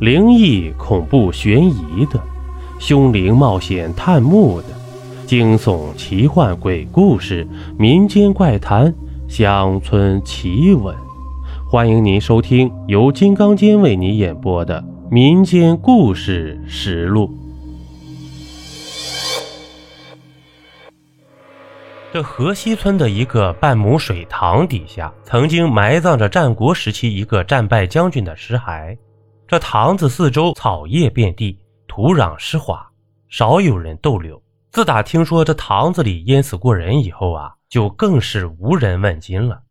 灵异、恐怖、悬疑的，凶灵冒险探墓的，惊悚、奇幻、鬼故事、民间怪谈、乡村奇闻，欢迎您收听由金刚间为您演播的《民间故事实录》。这河西村的一个半亩水塘底下，曾经埋葬着战国时期一个战败将军的尸骸。这塘子四周草叶遍地，土壤湿滑，少有人逗留。自打听说这塘子里淹死过人以后啊，就更是无人问津了。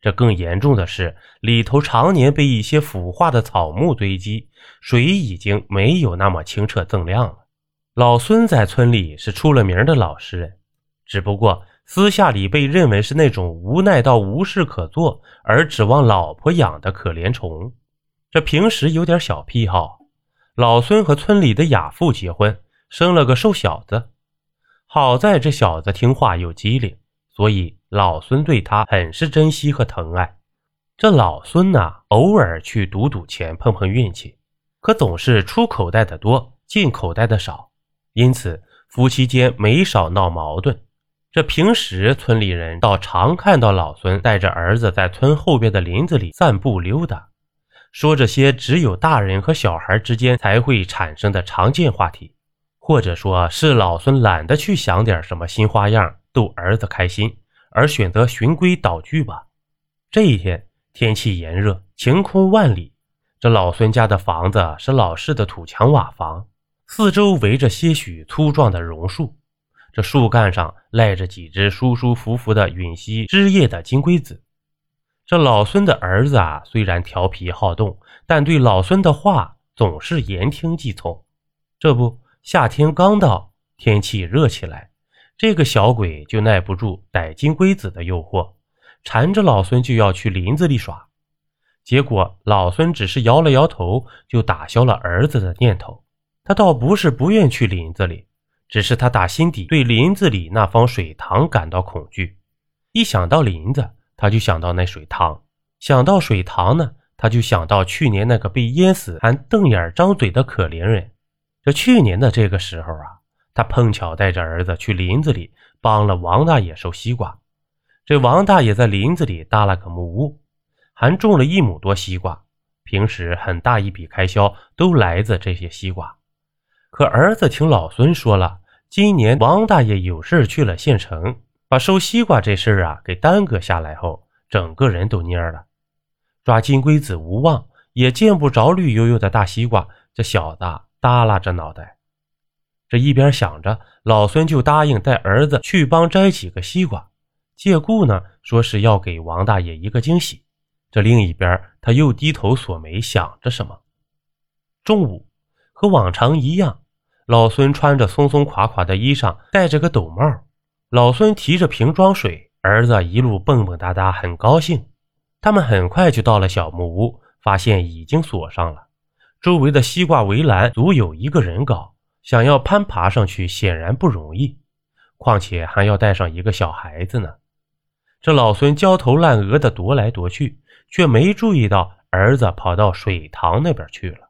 这更严重的是，里头常年被一些腐化的草木堆积，水已经没有那么清澈锃亮了。老孙在村里是出了名的老实人，只不过。私下里被认为是那种无奈到无事可做而指望老婆养的可怜虫。这平时有点小癖好。老孙和村里的哑妇结婚，生了个瘦小子。好在这小子听话又机灵，所以老孙对他很是珍惜和疼爱。这老孙呢，偶尔去赌赌钱，碰碰运气，可总是出口袋的多，进口袋的少，因此夫妻间没少闹矛盾。这平时村里人倒常看到老孙带着儿子在村后边的林子里散步溜达，说这些只有大人和小孩之间才会产生的常见话题，或者说是老孙懒得去想点什么新花样逗儿子开心，而选择循规蹈矩吧。这一天天气炎热，晴空万里，这老孙家的房子是老式的土墙瓦房，四周围着些许粗壮的榕树。这树干上赖着几只舒舒服服的吮吸枝叶的金龟子。这老孙的儿子啊，虽然调皮好动，但对老孙的话总是言听计从。这不，夏天刚到，天气热起来，这个小鬼就耐不住逮金龟子的诱惑，缠着老孙就要去林子里耍。结果老孙只是摇了摇头，就打消了儿子的念头。他倒不是不愿去林子里。只是他打心底对林子里那方水塘感到恐惧，一想到林子，他就想到那水塘；想到水塘呢，他就想到去年那个被淹死还瞪眼张嘴的可怜人。这去年的这个时候啊，他碰巧带着儿子去林子里帮了王大爷收西瓜。这王大爷在林子里搭了个木屋，还种了一亩多西瓜，平时很大一笔开销都来自这些西瓜。可儿子听老孙说了，今年王大爷有事去了县城，把收西瓜这事儿啊给耽搁下来后，整个人都蔫了。抓金龟子无望，也见不着绿油油的大西瓜，这小子耷拉着脑袋。这一边想着，老孙就答应带儿子去帮摘几个西瓜，借故呢说是要给王大爷一个惊喜。这另一边，他又低头锁眉想着什么。中午。和往常一样，老孙穿着松松垮垮的衣裳，戴着个斗帽。老孙提着瓶装水，儿子一路蹦蹦哒哒，很高兴。他们很快就到了小木屋，发现已经锁上了。周围的西瓜围栏足有一个人高，想要攀爬上去显然不容易，况且还要带上一个小孩子呢。这老孙焦头烂额的踱来踱去，却没注意到儿子跑到水塘那边去了。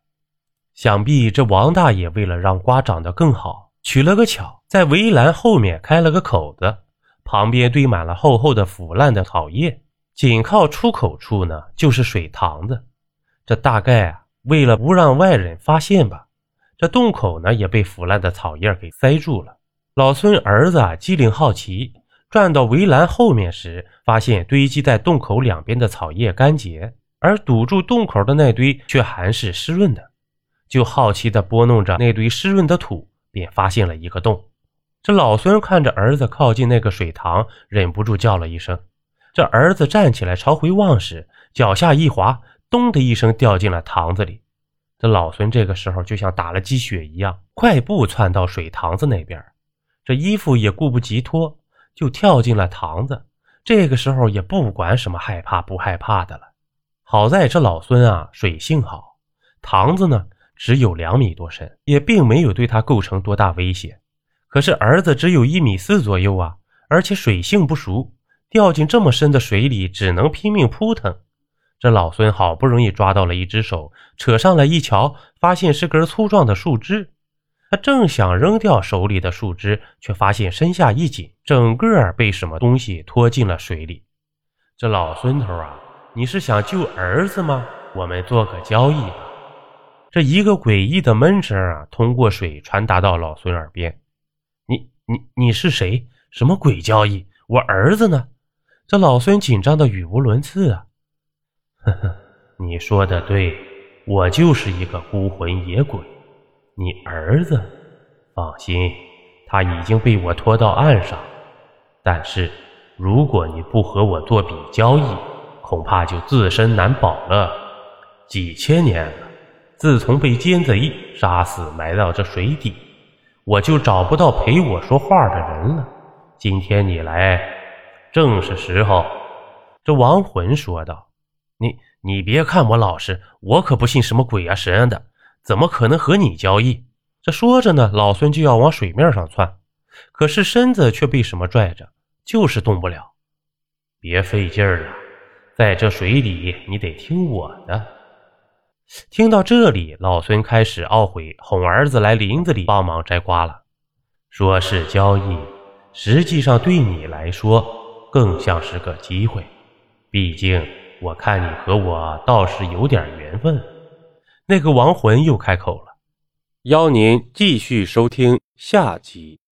想必这王大爷为了让瓜长得更好，取了个巧，在围栏后面开了个口子，旁边堆满了厚厚的腐烂的草叶，紧靠出口处呢就是水塘子。这大概啊，为了不让外人发现吧，这洞口呢也被腐烂的草叶给塞住了。老孙儿子啊机灵好奇，转到围栏后面时，发现堆积在洞口两边的草叶干结，而堵住洞口的那堆却还是湿润的。就好奇地拨弄着那堆湿润的土，便发现了一个洞。这老孙看着儿子靠近那个水塘，忍不住叫了一声。这儿子站起来朝回望时，脚下一滑，咚的一声掉进了塘子里。这老孙这个时候就像打了鸡血一样，快步窜到水塘子那边，这衣服也顾不及脱，就跳进了塘子。这个时候也不管什么害怕不害怕的了。好在这老孙啊，水性好，塘子呢。只有两米多深，也并没有对他构成多大威胁。可是儿子只有一米四左右啊，而且水性不熟，掉进这么深的水里，只能拼命扑腾。这老孙好不容易抓到了一只手，扯上来一瞧，发现是根粗壮的树枝。他正想扔掉手里的树枝，却发现身下一紧，整个被什么东西拖进了水里。这老孙头啊，你是想救儿子吗？我们做个交易吧。这一个诡异的闷声啊，通过水传达到老孙耳边。你你你是谁？什么鬼交易？我儿子呢？这老孙紧张的语无伦次啊。呵呵，你说的对，我就是一个孤魂野鬼。你儿子，放心，他已经被我拖到岸上。但是，如果你不和我做笔交易，恐怕就自身难保了。几千年了，自从被奸贼杀死埋到这水底，我就找不到陪我说话的人了。今天你来，正是时候。”这亡魂说道，“你你别看我老实，我可不信什么鬼啊神啊的。”怎么可能和你交易？这说着呢，老孙就要往水面上窜，可是身子却被什么拽着，就是动不了。别费劲儿了，在这水里，你得听我的。听到这里，老孙开始懊悔哄儿子来林子里帮忙摘瓜了。说是交易，实际上对你来说更像是个机会。毕竟我看你和我倒是有点缘分。那个亡魂又开口了，邀您继续收听下集。